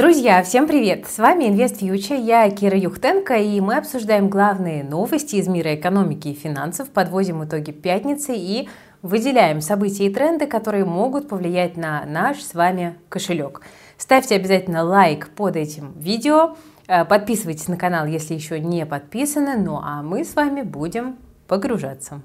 Друзья, всем привет! С вами Инвест Фьючер, я Кира Юхтенко, и мы обсуждаем главные новости из мира экономики и финансов, подводим итоги пятницы и выделяем события и тренды, которые могут повлиять на наш с вами кошелек. Ставьте обязательно лайк под этим видео, э, подписывайтесь на канал, если еще не подписаны, ну а мы с вами будем погружаться.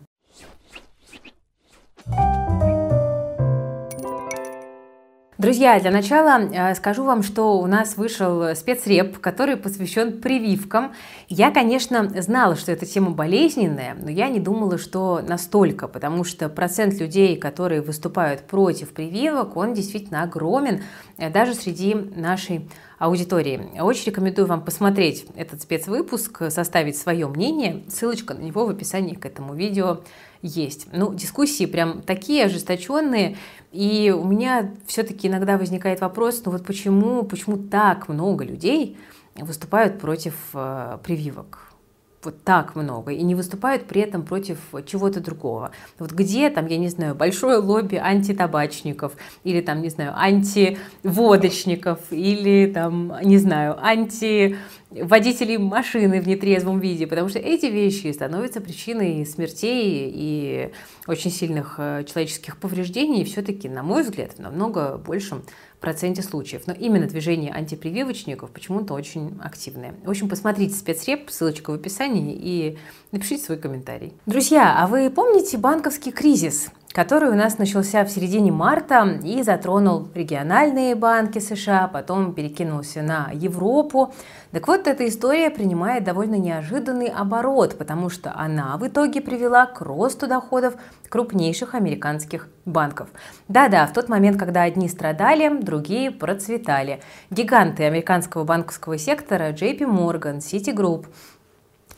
Друзья, для начала э, скажу вам, что у нас вышел спецреп, который посвящен прививкам. Я, конечно, знала, что эта тема болезненная, но я не думала, что настолько, потому что процент людей, которые выступают против прививок, он действительно огромен, э, даже среди нашей аудитории. Очень рекомендую вам посмотреть этот спецвыпуск, составить свое мнение. Ссылочка на него в описании к этому видео есть. Ну, дискуссии прям такие ожесточенные, и у меня все-таки иногда возникает вопрос, ну вот почему, почему так много людей выступают против э, прививок? Вот так много и не выступают при этом против чего-то другого. Вот где там, я не знаю, большое лобби антитабачников или там, не знаю, антиводочников или там, не знаю, анти водителей машины в нетрезвом виде, потому что эти вещи становятся причиной смертей и очень сильных э, человеческих повреждений, все-таки, на мой взгляд, намного большем проценте случаев. Но именно движение антипрививочников почему-то очень активное. В общем, посмотрите спецреп, ссылочка в описании, и напишите свой комментарий. Друзья, а вы помните банковский кризис? Который у нас начался в середине марта и затронул региональные банки США, потом перекинулся на Европу. Так вот, эта история принимает довольно неожиданный оборот, потому что она в итоге привела к росту доходов крупнейших американских банков. Да-да, в тот момент, когда одни страдали, другие процветали. Гиганты американского банковского сектора JP Morgan, Citigroup,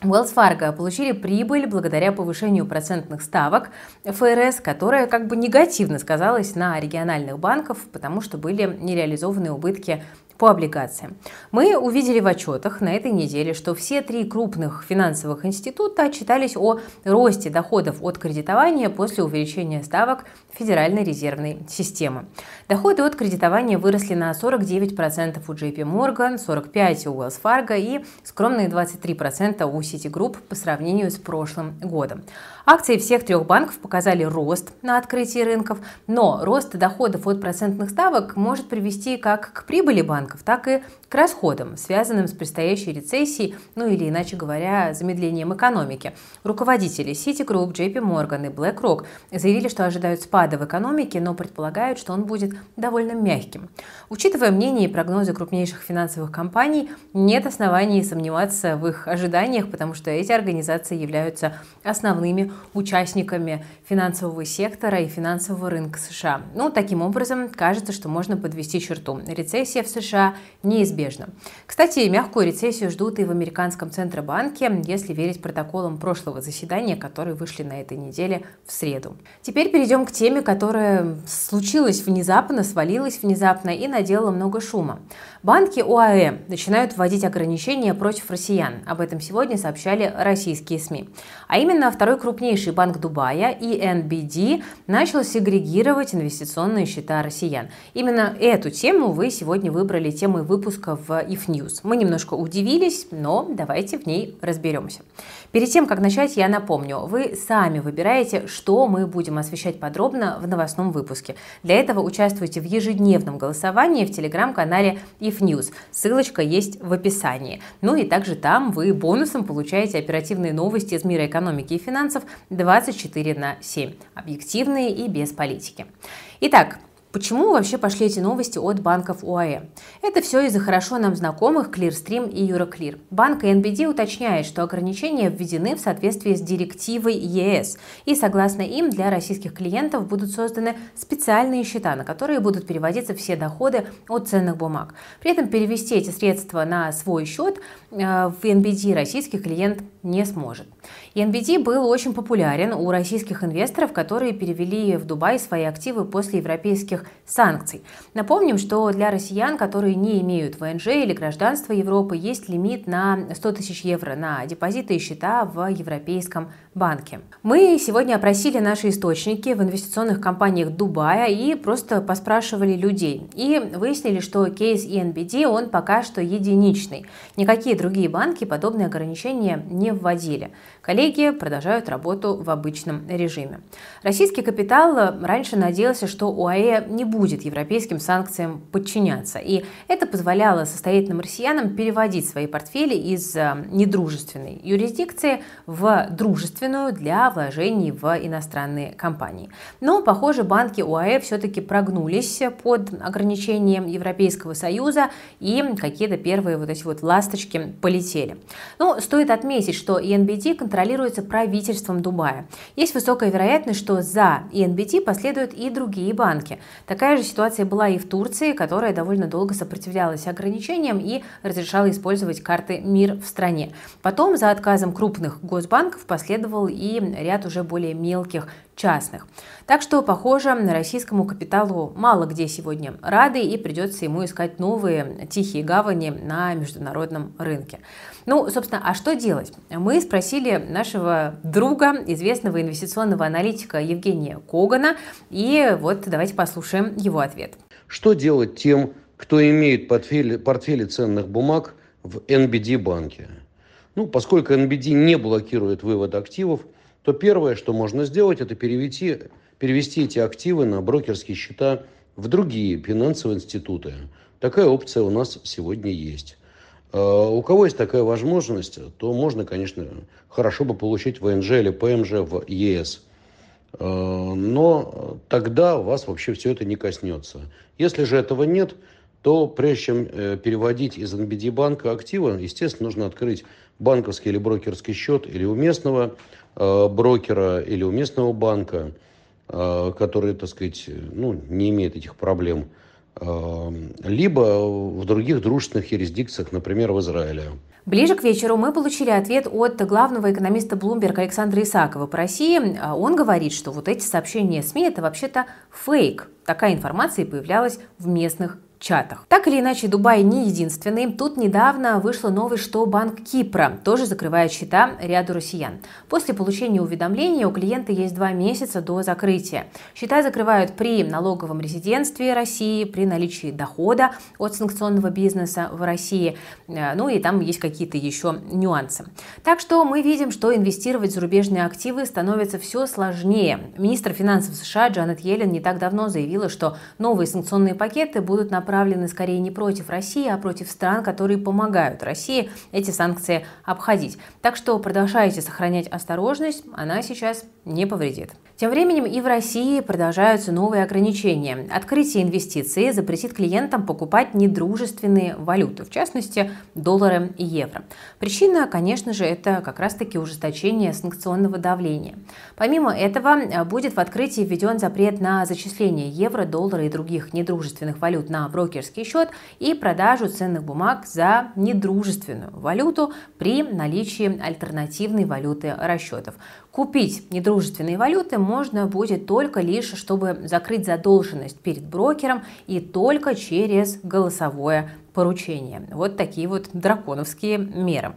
Wells Fargo получили прибыль благодаря повышению процентных ставок ФРС, которая как бы негативно сказалась на региональных банков, потому что были нереализованы убытки по облигациям. Мы увидели в отчетах на этой неделе, что все три крупных финансовых института отчитались о росте доходов от кредитования после увеличения ставок Федеральной резервной системы. Доходы от кредитования выросли на 49% у JP Morgan, 45% у Wells Fargo и скромные 23% у Citigroup по сравнению с прошлым годом. Акции всех трех банков показали рост на открытии рынков, но рост доходов от процентных ставок может привести как к прибыли банков, так и к расходам, связанным с предстоящей рецессией, ну или иначе говоря, замедлением экономики. Руководители Citigroup, JP Morgan и BlackRock заявили, что ожидают спада в экономике, но предполагают, что он будет довольно мягким. Учитывая мнение и прогнозы крупнейших финансовых компаний, нет оснований сомневаться в их ожиданиях, потому что эти организации являются основными участниками финансового сектора и финансового рынка США. Ну, таким образом, кажется, что можно подвести черту. Рецессия в США неизбежна. Кстати, мягкую рецессию ждут и в американском Центробанке, если верить протоколам прошлого заседания, которые вышли на этой неделе в среду. Теперь перейдем к теме, которая случилась внезапно, свалилась внезапно и наделала много шума. Банки ОАЭ начинают вводить ограничения против россиян. Об этом сегодня сообщали российские СМИ. А именно, второй крупнейший банк Дубая, ENBD, начал сегрегировать инвестиционные счета россиян. Именно эту тему вы сегодня выбрали темой выпуска в IF News. Мы немножко удивились, но давайте в ней разберемся. Перед тем, как начать, я напомню, вы сами выбираете, что мы будем освещать подробно в новостном выпуске. Для этого участвуйте в ежедневном голосовании в телеграм-канале If News. Ссылочка есть в описании. Ну и также там вы бонусом получаете оперативные новости из мира экономики и финансов 24 на 7. Объективные и без политики. Итак, Почему вообще пошли эти новости от банков УАЭ? Это все из-за хорошо нам знакомых Clearstream и Euroclear. Банк NBD уточняет, что ограничения введены в соответствии с директивой ЕС, и согласно им для российских клиентов будут созданы специальные счета, на которые будут переводиться все доходы от ценных бумаг. При этом перевести эти средства на свой счет э, в NBD российский клиент не сможет. NBD был очень популярен у российских инвесторов, которые перевели в Дубай свои активы после европейских санкций. Напомним, что для россиян, которые не имеют ВНЖ или гражданства Европы, есть лимит на 100 тысяч евро на депозиты и счета в Европейском банке. Мы сегодня опросили наши источники в инвестиционных компаниях Дубая и просто поспрашивали людей. И выяснили, что кейс ENBD, он пока что единичный. Никакие другие банки подобные ограничения не вводили. Коллеги продолжают работу в обычном режиме. Российский капитал раньше надеялся, что УАЭ не будет европейским санкциям подчиняться. И это позволяло состоятельным россиянам переводить свои портфели из э, недружественной юрисдикции в дружественную для вложений в иностранные компании. Но, похоже, банки УАЭ все-таки прогнулись под ограничением Европейского Союза и какие-то первые вот эти вот ласточки полетели. Но стоит отметить, что ENBD контролируется правительством Дубая. Есть высокая вероятность, что за ENBD последуют и другие банки. Такая же ситуация была и в Турции, которая довольно долго сопротивлялась ограничениям и разрешала использовать карты МИР в стране. Потом за отказом крупных госбанков последовал и ряд уже более мелких частных. Так что, похоже, российскому капиталу мало где сегодня рады и придется ему искать новые тихие гавани на международном рынке. Ну, собственно, а что делать? Мы спросили нашего друга, известного инвестиционного аналитика Евгения Когана, и вот давайте послушаем его ответ. Что делать тем, кто имеет портфели, портфели ценных бумаг в NBD банке? Ну, поскольку NBD не блокирует вывод активов, то первое, что можно сделать, это перевести, перевести эти активы на брокерские счета в другие финансовые институты. Такая опция у нас сегодня есть. А, у кого есть такая возможность, то можно, конечно, хорошо бы получить ВНЖ или ПМЖ в ЕС. А, но тогда вас вообще все это не коснется. Если же этого нет, то прежде чем э, переводить из NBD банка активы, естественно, нужно открыть банковский или брокерский счет или у местного э, брокера, или у местного банка, э, который, так сказать, ну, не имеет этих проблем – Эм, либо в других дружественных юрисдикциях, например, в Израиле. Ближе к вечеру мы получили ответ от главного экономиста Bloomberg Александра Исакова по России. Он говорит, что вот эти сообщения СМИ – это вообще-то фейк. Такая информация появлялась в местных чатах. Так или иначе, Дубай не единственный. Тут недавно вышло новость, что Банк Кипра тоже закрывает счета ряду россиян. После получения уведомления у клиента есть два месяца до закрытия. Счета закрывают при налоговом резидентстве России, при наличии дохода от санкционного бизнеса в России. Э, ну и там есть какие-то еще нюансы. Так что мы видим, что инвестировать в зарубежные активы становится все сложнее. Министр финансов США Джанет Йеллен не так давно заявила, что новые санкционные пакеты будут направлены направлены скорее не против России, а против стран, которые помогают России эти санкции обходить. Так что продолжайте сохранять осторожность, она сейчас не повредит. Тем временем и в России продолжаются новые ограничения. Открытие инвестиций запретит клиентам покупать недружественные валюты, в частности, доллары и евро. Причина, конечно же, это как раз-таки ужесточение санкционного давления. Помимо этого, будет в открытии введен запрет на зачисление евро, доллара и других недружественных валют на брокерский счет и продажу ценных бумаг за недружественную валюту при наличии альтернативной валюты расчетов. Купить недружественные валюты можно будет только лишь, чтобы закрыть задолженность перед брокером и только через голосовое поручение. Вот такие вот драконовские меры.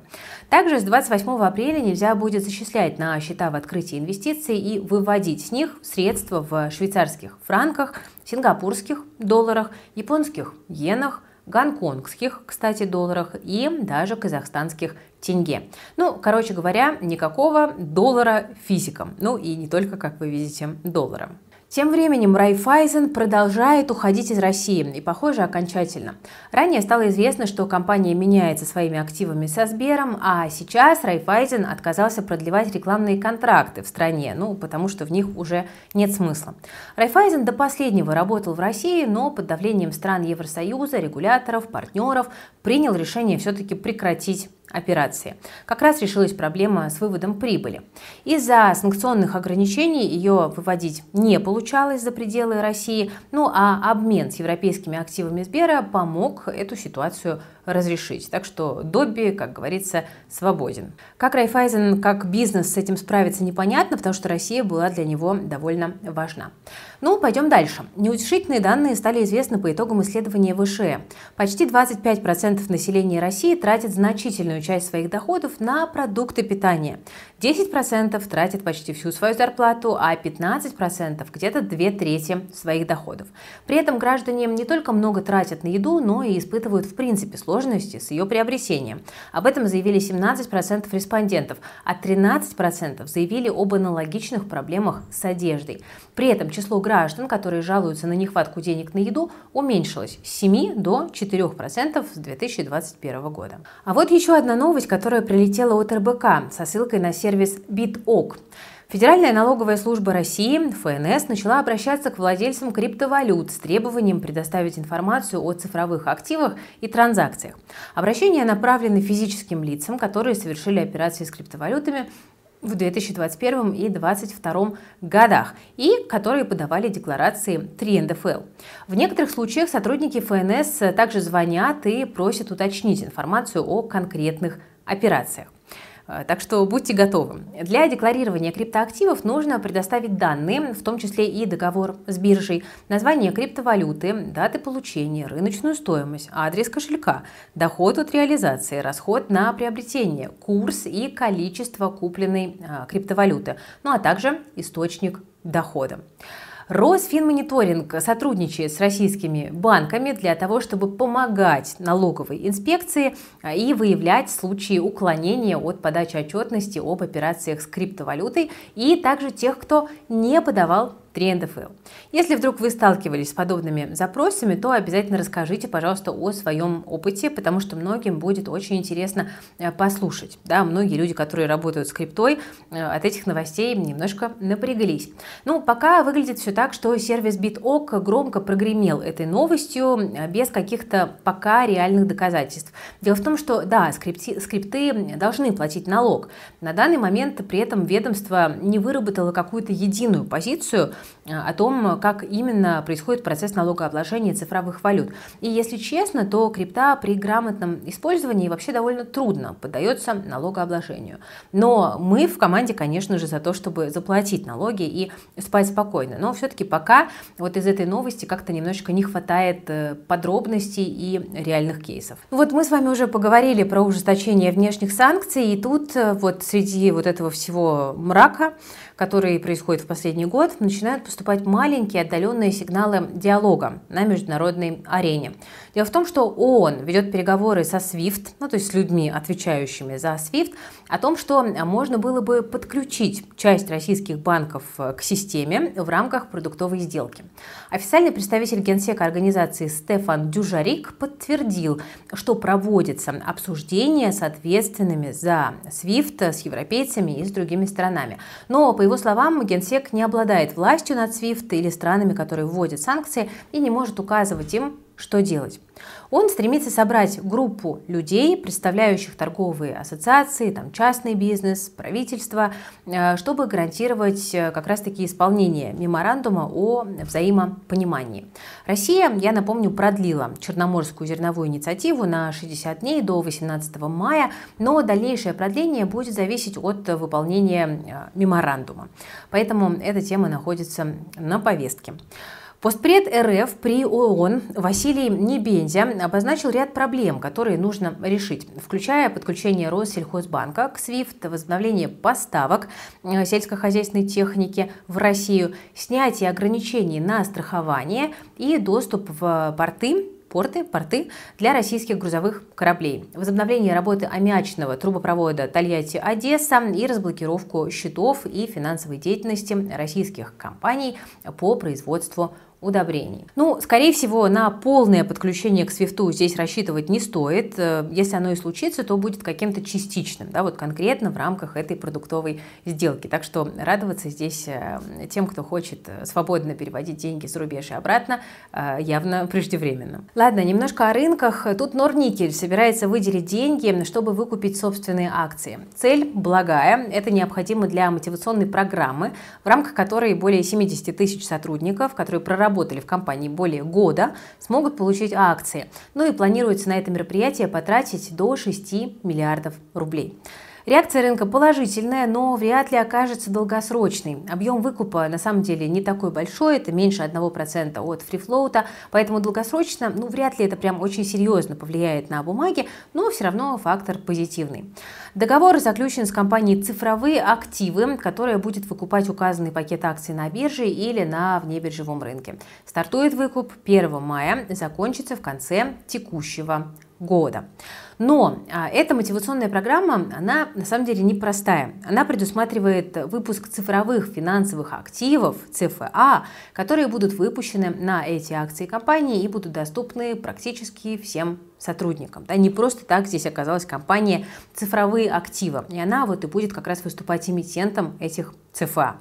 Также с 28 апреля нельзя будет зачислять на счета в открытии инвестиций и выводить с них средства в швейцарских франках, сингапурских долларах, японских иенах, гонконгских, кстати, долларах и даже казахстанских тенге. Ну, короче говоря, никакого доллара физикам. Ну и не только, как вы видите, доллара. Тем временем Райфайзен продолжает уходить из России, и, похоже, окончательно. Ранее стало известно, что компания меняется своими активами со Сбером, а сейчас Райфайзен отказался продлевать рекламные контракты в стране, ну, потому что в них уже нет смысла. Райфайзен до последнего работал в России, но под давлением стран Евросоюза, регуляторов, партнеров принял решение все-таки прекратить операции. Как раз решилась проблема с выводом прибыли. Из-за санкционных ограничений ее выводить не получалось за пределы России, ну а обмен с европейскими активами Сбера помог эту ситуацию разрешить. Так что Добби, как говорится, свободен. Как Райфайзен, как бизнес с этим справится, непонятно, потому что Россия была для него довольно важна. Ну, пойдем дальше. Неутешительные данные стали известны по итогам исследования ВШЭ. Почти 25% населения России тратит значительную часть своих доходов на продукты питания. 10% тратит почти всю свою зарплату, а 15% где-то две трети своих доходов. При этом граждане не только много тратят на еду, но и испытывают в принципе сложности с ее приобретением. Об этом заявили 17% респондентов, а 13% заявили об аналогичных проблемах с одеждой. При этом число граждан, которые жалуются на нехватку денег на еду, уменьшилось с 7 до 4% с 2021 года. А вот еще одна новость, которая прилетела от РБК со ссылкой на сервис BitOk. Федеральная налоговая служба России, ФНС, начала обращаться к владельцам криптовалют с требованием предоставить информацию о цифровых активах и транзакциях. Обращения направлены физическим лицам, которые совершили операции с криптовалютами в 2021 и 2022 годах и которые подавали декларации 3 НДФЛ. В некоторых случаях сотрудники ФНС также звонят и просят уточнить информацию о конкретных операциях. Э, так что будьте готовы. Для декларирования криптоактивов нужно предоставить данные, в том числе и договор с биржей, название криптовалюты, даты получения, рыночную стоимость, адрес кошелька, доход от реализации, расход на приобретение, курс и количество купленной э, криптовалюты, ну а также источник дохода. Росфинмониторинг сотрудничает с российскими банками для того, чтобы помогать налоговой инспекции а, и выявлять случаи уклонения от подачи отчетности об операциях с криптовалютой и также тех, кто не подавал 3 НДФЛ. Если вдруг вы сталкивались с подобными запросами, то обязательно расскажите, пожалуйста, о своем опыте, потому что многим будет очень интересно э, послушать. Да, многие люди, которые работают с криптой, э, от этих новостей немножко напряглись. Ну, пока выглядит все так, что сервис BitOk громко прогремел этой новостью э, без каких-то пока реальных доказательств. Дело в том, что, да, скрипти, скрипты должны платить налог. На данный момент при этом ведомство не выработало какую-то единую позицию, о том, как именно происходит процесс налогообложения цифровых валют. И если честно, то крипта при грамотном использовании вообще довольно трудно поддается налогообложению. Но мы в команде, конечно же, за то, чтобы заплатить налоги и спать спокойно. Но все-таки пока вот из этой новости как-то немножечко не хватает э, подробностей и реальных кейсов. Вот мы с вами уже поговорили про ужесточение внешних санкций, и тут э, вот среди вот этого всего мрака который происходит в последний год, начинают поступать маленькие отдаленные сигналы диалога на международной арене. Дело в том, что ООН ведет переговоры со SWIFT, ну то есть с людьми, отвечающими за SWIFT, о том, что можно было бы подключить часть российских банков к системе в рамках продуктовой сделки. Официальный представитель Генсека организации Стефан Дюжарик подтвердил, что проводится обсуждение с ответственными за SWIFT, с европейцами и с другими странами. Но, по его словам, Генсек не обладает властью над SWIFT или странами, которые вводят санкции, и не может указывать им, что делать. Он стремится собрать группу людей, представляющих торговые ассоциации, там, частный бизнес, правительство, э, чтобы гарантировать э, как раз-таки исполнение меморандума о взаимопонимании. Россия, я напомню, продлила Черноморскую зерновую инициативу на 60 дней до 18 мая, но дальнейшее продление будет зависеть от выполнения э, меморандума. Поэтому эта тема находится на повестке. Постпред РФ при ООН Василий Небензя обозначил ряд проблем, которые нужно решить, включая подключение Россельхозбанка к SWIFT, возобновление поставок э, сельскохозяйственной техники в Россию, снятие ограничений на страхование и доступ в порты порты, порты для российских грузовых кораблей, возобновление работы аммиачного трубопровода Тольятти-Одесса и разблокировку счетов и финансовой деятельности российских компаний по производству удобрений. Ну, скорее всего, на полное подключение к свифту здесь рассчитывать не стоит. Э, если оно и случится, то будет каким-то частичным, да, вот конкретно в рамках этой продуктовой сделки. Так что радоваться здесь э, тем, кто хочет э, свободно переводить деньги с рубеж и обратно, явно преждевременно. Ладно, немножко о рынках. Тут Норникель собирается выделить деньги, чтобы выкупить собственные акции. Цель благая. Это необходимо для мотивационной программы, в рамках которой более 70 тысяч сотрудников, которые проработали работали в компании более года, смогут получить акции. Ну и планируется на это мероприятие потратить до 6 миллиардов рублей. Реакция рынка положительная, но вряд ли окажется долгосрочной. Объем выкупа на самом деле не такой большой, это меньше 1% от фрифлоута, поэтому долгосрочно, ну, вряд ли это прям очень серьезно повлияет на бумаги, но все равно фактор позитивный. Договор заключен с компанией «Цифровые активы», которая будет выкупать указанный пакет акций на бирже или на внебиржевом рынке. Стартует выкуп 1 мая, закончится в конце текущего года. Но а, эта мотивационная программа, она на самом деле непростая. Она предусматривает выпуск цифровых финансовых активов, ЦФА, которые будут выпущены на эти акции компании и будут доступны практически всем сотрудникам. Да, не просто так здесь оказалась компания «Цифровые активы», и она вот и будет как раз выступать эмитентом этих ЦФА.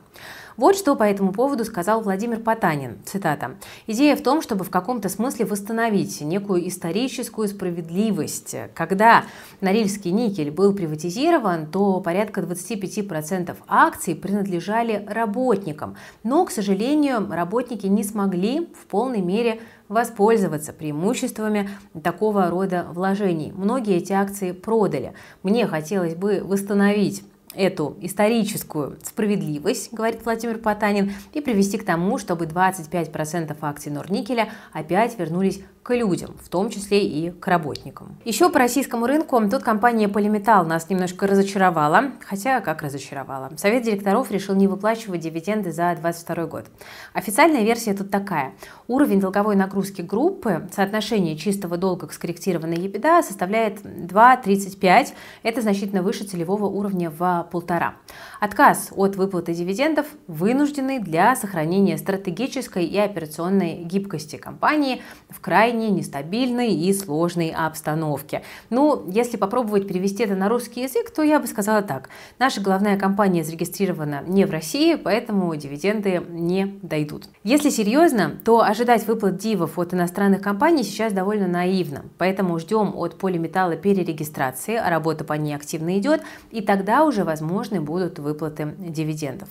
Вот что по этому поводу сказал Владимир Потанин. Цитата. «Идея в том, чтобы в каком-то смысле восстановить некую историческую справедливость. Когда Норильский никель был приватизирован, то порядка 25% акций принадлежали работникам. Но, к сожалению, работники не смогли в полной мере воспользоваться преимуществами такого рода вложений. Многие эти акции продали. Мне хотелось бы восстановить эту историческую справедливость, говорит Владимир Потанин, и привести к тому, чтобы 25% акций Норникеля опять вернулись к людям, в том числе и к работникам. Еще по российскому рынку тут компания Polymetal нас немножко разочаровала, хотя как разочаровала. Совет директоров решил не выплачивать дивиденды за 2022 год. Официальная версия тут такая. Уровень долговой нагрузки группы, соотношение чистого долга к скорректированной EBITDA составляет 2,35. Это значительно выше целевого уровня в полтора. Отказ от выплаты дивидендов вынужденный для сохранения стратегической и операционной гибкости компании в крайне нестабильной и сложной обстановке. Ну, если попробовать перевести это на русский язык, то я бы сказала так. Наша главная компания зарегистрирована не в России, поэтому дивиденды не дойдут. Если серьезно, то ожидать выплат дивов от иностранных компаний сейчас довольно наивно. Поэтому ждем от полиметалла перерегистрации, а работа по ней активно идет, и тогда уже возможны будут выплаты дивидендов.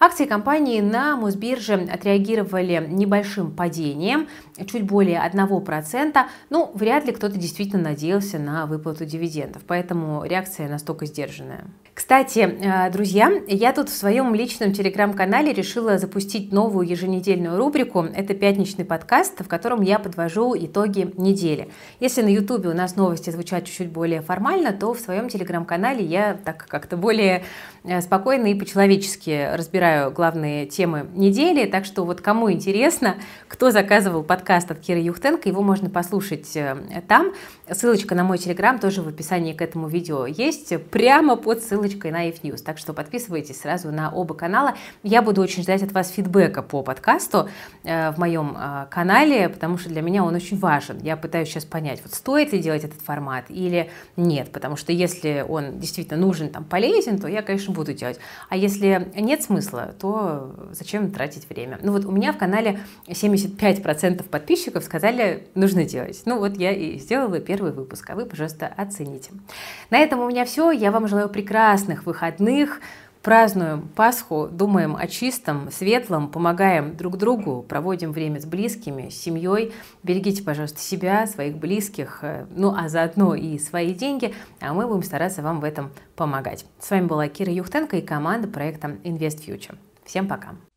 Акции компании на Мосбирже отреагировали небольшим падением, чуть более 1%. Ну, вряд ли кто-то действительно надеялся на выплату дивидендов, поэтому реакция настолько сдержанная. Кстати, э, друзья, я тут в своем личном телеграм-канале решила запустить новую еженедельную рубрику. Это пятничный подкаст, в котором я подвожу итоги недели. Если на ютубе у нас новости звучат чуть-чуть более формально, то в своем телеграм-канале я так как-то более э, спокойно и по-человечески разбираю главные темы недели. Так что вот кому интересно, кто заказывал подкаст от Киры Юхтенко, его можно послушать э, там. Ссылочка на мой телеграм тоже в описании к этому видео есть, прямо под ссылочкой на If News. Так что подписывайтесь сразу на оба канала. Я буду очень ждать от вас фидбэка по подкасту э, в моем э, канале, потому что для меня он очень важен. Я пытаюсь сейчас понять, вот стоит ли делать этот формат или нет, потому что если он действительно нужен, там, полезен, то я, конечно, буду делать. А если нет смысла, то зачем тратить время? Ну вот у меня в канале 75% подписчиков сказали, нужно делать. Ну вот я и сделала первый выпуск, а вы, пожалуйста, оцените. На этом у меня все. Я вам желаю прекрасных выходных. Празднуем Пасху, думаем о чистом, светлом, помогаем друг другу, проводим время с близкими, с семьей. Берегите, пожалуйста, себя, своих близких, э, ну а заодно и свои деньги, а мы будем стараться вам в этом помогать. С вами была Кира Юхтенко и команда проекта Invest Future. Всем пока!